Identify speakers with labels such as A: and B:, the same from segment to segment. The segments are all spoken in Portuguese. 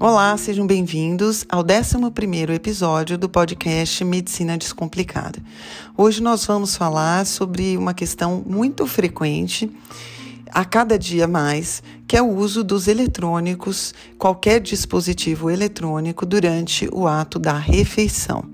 A: Olá, sejam bem-vindos ao 11º episódio do podcast Medicina Descomplicada. Hoje nós vamos falar sobre uma questão muito frequente a cada dia mais, que é o uso dos eletrônicos, qualquer dispositivo eletrônico durante o ato da refeição.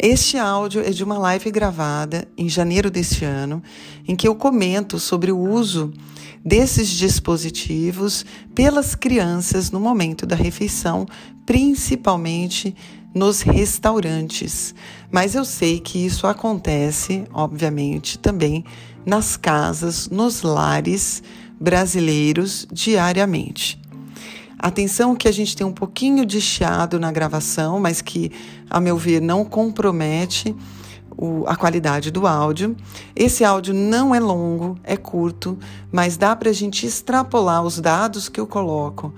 A: Este áudio é de uma live gravada em janeiro deste ano, em que eu comento sobre o uso desses dispositivos pelas crianças no momento da refeição, principalmente nos restaurantes. Mas eu sei que isso acontece, obviamente, também nas casas, nos lares brasileiros diariamente. Atenção que a gente tem um pouquinho de chiado na gravação, mas que, a meu ver, não compromete o, a qualidade do áudio. Esse áudio não é longo, é curto, mas dá para a gente extrapolar os dados que eu coloco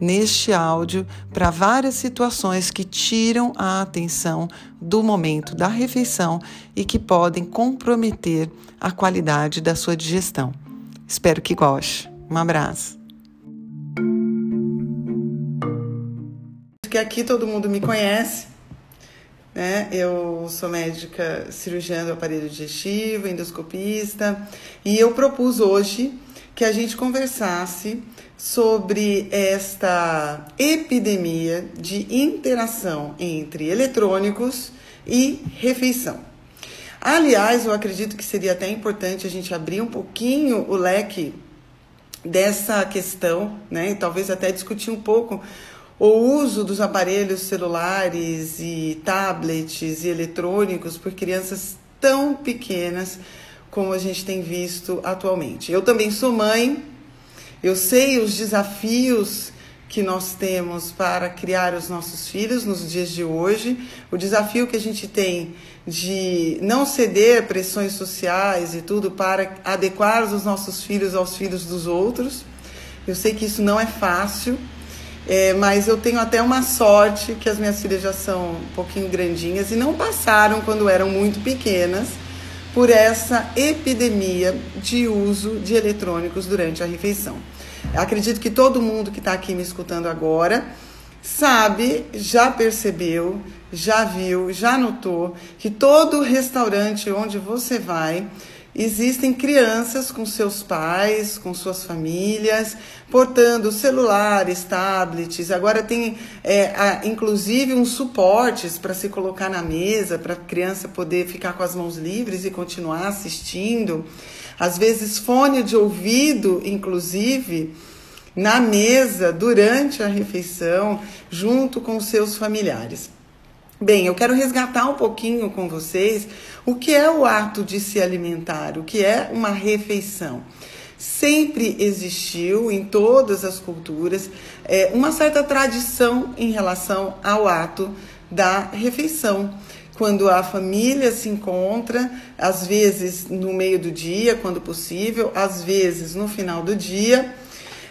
A: neste áudio para várias situações que tiram a atenção do momento da refeição e que podem comprometer a qualidade da sua digestão. Espero que goste. Um abraço. Que aqui todo mundo me conhece, né? Eu sou médica cirurgiã do aparelho digestivo, endoscopista, e eu propus hoje que a gente conversasse sobre esta epidemia de interação entre eletrônicos e refeição. Aliás, eu acredito que seria até importante a gente abrir um pouquinho o leque dessa questão, né? E talvez até discutir um pouco o uso dos aparelhos celulares e tablets e eletrônicos por crianças tão pequenas como a gente tem visto atualmente. Eu também sou mãe, eu sei os desafios que nós temos para criar os nossos filhos nos dias de hoje, o desafio que a gente tem de não ceder pressões sociais e tudo para adequar os nossos filhos aos filhos dos outros. Eu sei que isso não é fácil. É, mas eu tenho até uma sorte que as minhas filhas já são um pouquinho grandinhas e não passaram quando eram muito pequenas por essa epidemia de uso de eletrônicos durante a refeição. Acredito que todo mundo que está aqui me escutando agora sabe, já percebeu, já viu, já notou que todo restaurante onde você vai Existem crianças com seus pais, com suas famílias, portando celulares, tablets. Agora tem, é, a, inclusive, uns suportes para se colocar na mesa, para a criança poder ficar com as mãos livres e continuar assistindo. Às vezes, fone de ouvido, inclusive, na mesa durante a refeição, junto com seus familiares. Bem, eu quero resgatar um pouquinho com vocês o que é o ato de se alimentar, o que é uma refeição. Sempre existiu em todas as culturas é, uma certa tradição em relação ao ato da refeição. Quando a família se encontra, às vezes no meio do dia, quando possível, às vezes no final do dia,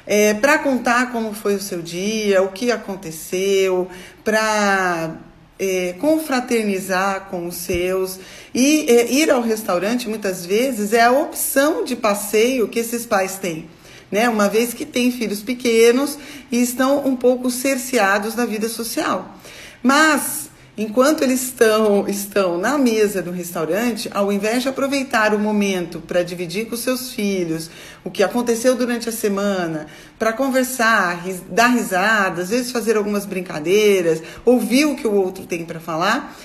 A: é, para contar como foi o seu dia, o que aconteceu, para é, confraternizar com os seus e é, ir ao restaurante muitas vezes é a opção de passeio que esses pais têm. Né? Uma vez que têm filhos pequenos e estão um pouco cerceados da vida social. Mas Enquanto eles estão, estão na mesa do restaurante, ao invés de aproveitar o momento para dividir com seus filhos o que aconteceu durante a semana, para conversar, dar risada, às vezes fazer algumas brincadeiras, ouvir o que o outro tem para falar,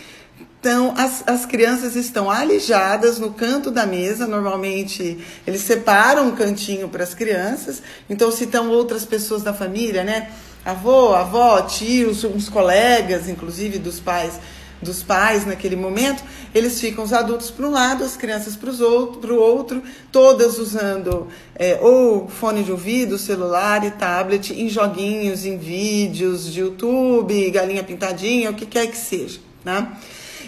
A: então, as, as crianças estão alijadas no canto da mesa. Normalmente, eles separam um cantinho para as crianças. Então, se estão outras pessoas da família, né? Avô, avó, tios, uns colegas, inclusive dos pais, dos pais naquele momento, eles ficam os adultos para um lado, as crianças para o outro, todas usando é, ou fone de ouvido, celular e tablet, em joguinhos, em vídeos de YouTube, galinha pintadinha, o que quer que seja. Né?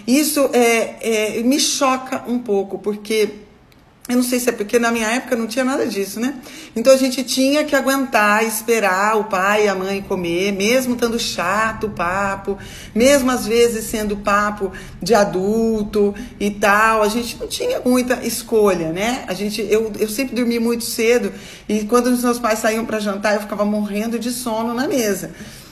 A: Isso é, é, me choca um pouco, porque Eu não sei se é porque na minha época não tinha nada disso, né? Então a gente tinha que aguentar, esperar o pai e a mãe comer, mesmo estando chato o papo, mesmo às vezes sendo papo de adulto e tal. A gente não tinha muita escolha, né? A gente, eu, eu sempre dormi muito cedo e quando os meus pais saíam para jantar eu ficava morrendo de sono na mesa,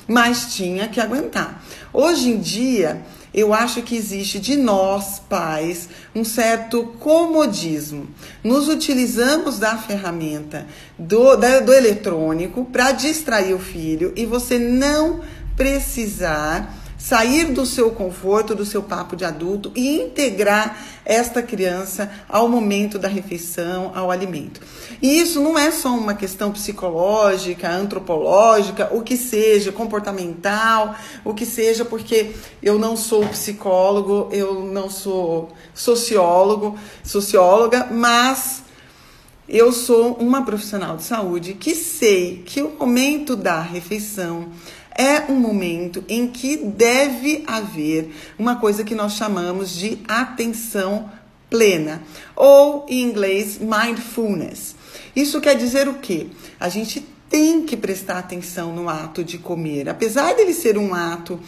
A: mas tinha que aguentar. Hoje em dia eu acho que existe de nós, pais, um certo comodismo. Nos utilizamos da ferramenta do, da, do eletrônico para distrair o filho e você não precisar sair do seu conforto, do seu papo de adulto e integrar esta criança ao momento da refeição, ao alimento. E isso não é só uma questão psicológica, antropológica, o que seja, comportamental, o que seja, porque eu não sou psicólogo, eu não sou sociólogo, socióloga, mas eu sou uma profissional de saúde que sei que o momento da refeição é um momento em que deve haver uma coisa que nós chamamos de atenção plena, ou em inglês, mindfulness. Isso quer dizer o quê? A gente tem que prestar atenção no ato de comer. Apesar dele ser um ato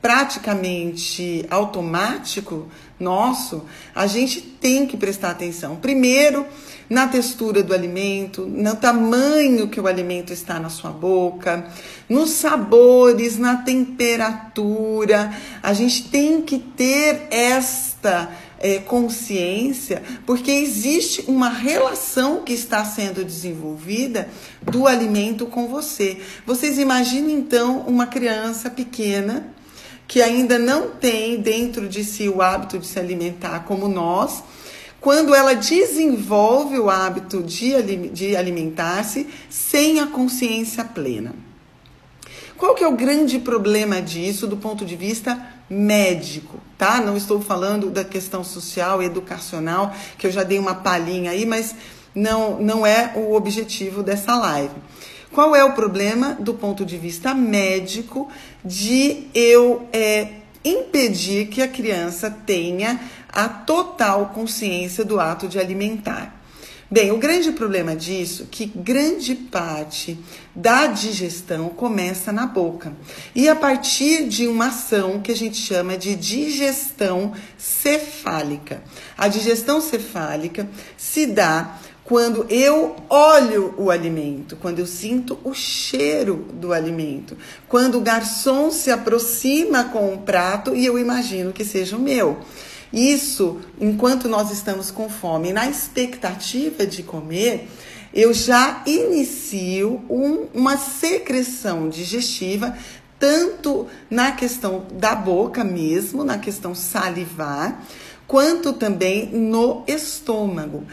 A: praticamente automático nosso, a gente tem que prestar atenção. Primeiro, na textura do alimento, no tamanho que o alimento está na sua boca, nos sabores, na temperatura. A gente tem que ter esta é, consciência, porque existe uma relação que está sendo desenvolvida do alimento com você. Vocês imaginem então uma criança pequena que ainda não tem dentro de si o hábito de se alimentar como nós, quando ela desenvolve o hábito de, alimentar-se sem a consciência plena. Qual que é o grande problema disso do ponto de vista médico, tá? Não estou falando da questão social, educacional, que eu já dei uma palhinha aí, mas não, não é o objetivo dessa live. Qual é o problema do ponto de vista médico de eu é, impedir que a criança tenha a total consciência do ato de alimentar? Bem, o grande problema disso é que grande parte da digestão começa na boca. E a partir de uma ação que a gente chama de digestão cefálica. A digestão cefálica se dá quando eu olho o alimento, quando eu sinto o cheiro do alimento, quando o garçom se aproxima com o prato e eu imagino que seja o meu. Isso, enquanto nós estamos com fome, na expectativa de comer, eu já inicio um, uma secreção digestiva, tanto na questão da boca mesmo, na questão salivar, quanto também no estômago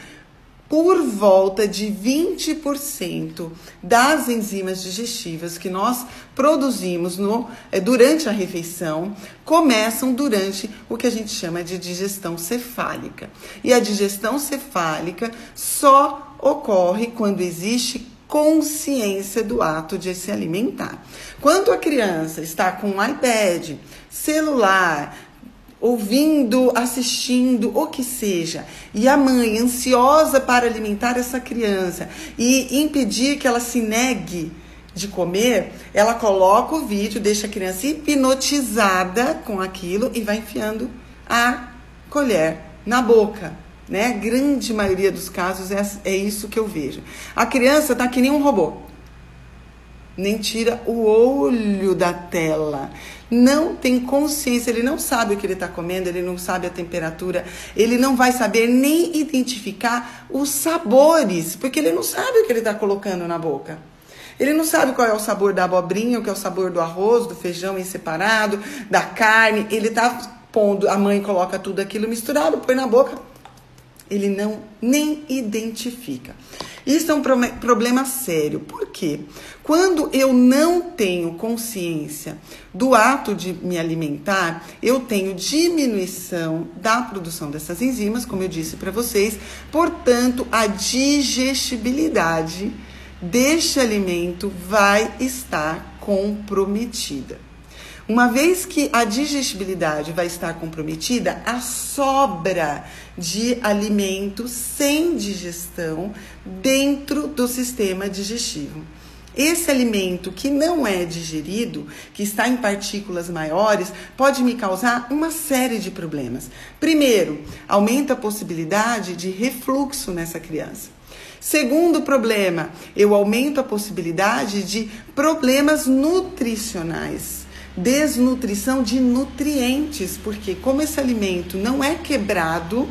A: por volta de 20% das enzimas digestivas que nós produzimos no, é, durante a refeição começam durante o que a gente chama de digestão cefálica. E a digestão cefálica só ocorre quando existe consciência do ato de se alimentar. Quando a criança está com um iPad, celular, ouvindo, assistindo, o que seja, e a mãe ansiosa para alimentar essa criança e impedir que ela se negue de comer, ela coloca o vídeo, deixa a criança hipnotizada com aquilo e vai enfiando a colher na boca. Né? Grande maioria dos casos é, é isso que eu vejo. A criança tá que nem um robô nem tira o olho da tela. Não tem consciência, ele não sabe o que ele está comendo, ele não sabe a temperatura, ele não vai saber nem identificar os sabores, porque ele não sabe o que ele está colocando na boca. Ele não sabe qual é o sabor da abobrinha, o que é o sabor do arroz, do feijão em separado, da carne. Ele está pondo, a mãe coloca tudo aquilo misturado, põe na boca, ele não nem identifica. Isso é um problema sério. Por quê? Quando eu não tenho consciência do ato de me alimentar, eu tenho diminuição da produção dessas enzimas, como eu disse para vocês, portanto, a digestibilidade deste alimento vai estar comprometida. Uma vez que a digestibilidade vai estar comprometida, a sobra de alimento sem digestão dentro do sistema digestivo. Esse alimento que não é digerido, que está em partículas maiores, pode me causar uma série de problemas. Primeiro, aumenta a possibilidade de refluxo nessa criança. Segundo problema, eu aumento a possibilidade de problemas nutricionais desnutrição de nutrientes, porque como esse alimento não é quebrado,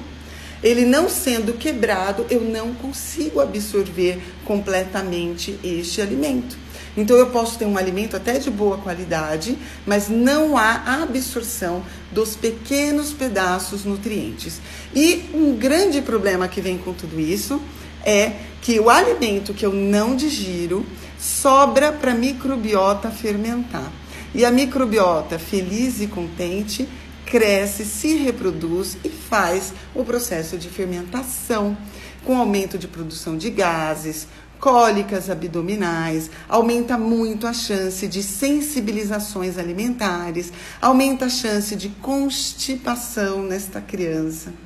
A: ele não sendo quebrado, eu não consigo absorver completamente este alimento. Então eu posso ter um alimento até de boa qualidade, mas não há absorção dos pequenos pedaços nutrientes. E um grande problema que vem com tudo isso é que o alimento que eu não digiro sobra para a microbiota fermentar. E a microbiota, feliz e contente, cresce, se reproduz e faz o processo de fermentação, com aumento de produção de gases, cólicas abdominais, aumenta muito a chance de sensibilizações alimentares, aumenta a chance de constipação nesta criança.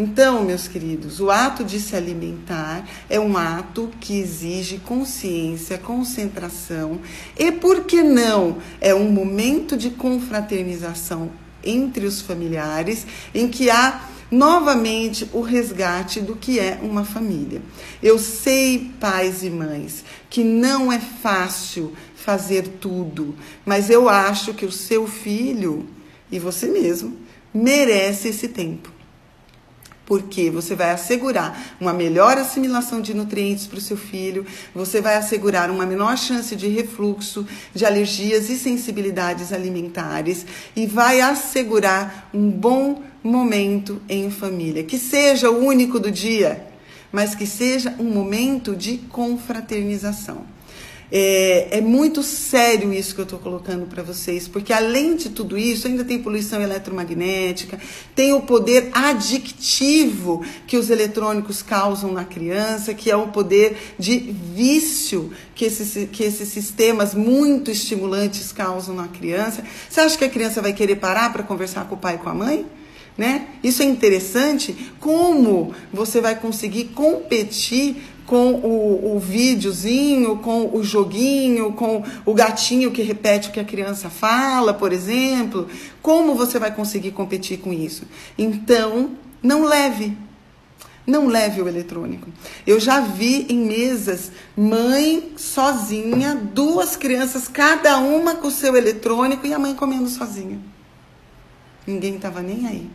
A: Então, meus queridos, o ato de se alimentar é um ato que exige consciência, concentração e, por que não, é um momento de confraternização entre os familiares em que há novamente o resgate do que é uma família. Eu sei, pais e mães, que não é fácil fazer tudo, mas eu acho que o seu filho e você mesmo merece esse tempo porque você vai assegurar uma melhor assimilação de nutrientes para o seu filho, você vai assegurar uma menor chance de refluxo, de alergias e sensibilidades alimentares e vai assegurar um bom momento em família, que seja o único do dia, mas que seja um momento de confraternização. É, é, muito sério isso que eu estou colocando para vocês, porque além de tudo isso, ainda tem poluição eletromagnética, tem o poder adictivo que os eletrônicos causam na criança, que é o poder de vício que esses, que esses sistemas muito estimulantes causam na criança. Você acha que a criança vai querer parar para conversar com o pai e com a mãe? Né? Isso é interessante. Como você vai conseguir competir com o, o videozinho, com o joguinho, com o gatinho que repete o que a criança fala, por exemplo. Como você vai conseguir competir com isso? Então, não leve. Não leve o eletrônico. Eu já vi em mesas mãe sozinha, duas crianças, cada uma com o seu eletrônico e a mãe comendo sozinha. Ninguém estava nem aí.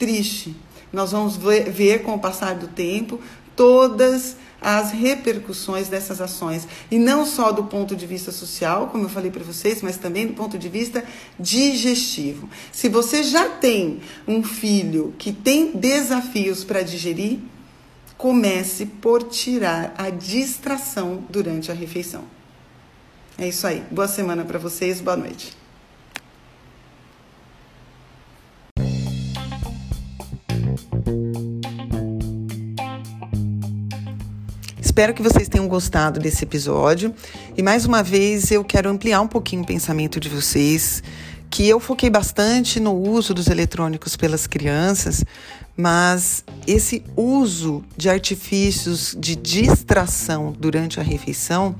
A: Triste. Nós vamos ver, ver com o passar do tempo todas as repercussões dessas ações. E não só do ponto de vista social, como eu falei para vocês, mas também do ponto de vista digestivo. Se você já tem um filho que tem desafios para digerir, comece por tirar a distração durante a refeição. É isso aí. Boa semana para vocês, boa noite. Espero que vocês tenham gostado desse episódio. E mais uma vez eu quero ampliar um pouquinho o pensamento de vocês, que eu foquei bastante no uso dos eletrônicos pelas crianças, mas esse uso de artifícios de distração durante a refeição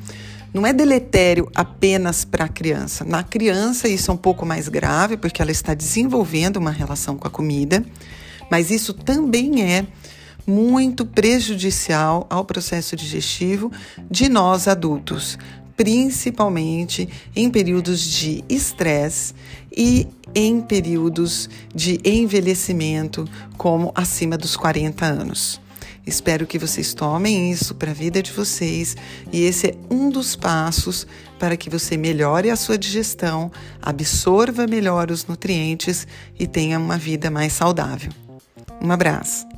A: não é deletério apenas para a criança. Na criança, isso é um pouco mais grave, porque ela está desenvolvendo uma relação com a comida, mas isso também é muito prejudicial ao processo digestivo de nós adultos, principalmente em períodos de estresse e em períodos de envelhecimento, como acima dos 40 anos. Espero que vocês tomem isso para a vida de vocês e esse é um dos passos para que você melhore a sua digestão, absorva melhor os nutrientes e tenha uma vida mais saudável. Um abraço.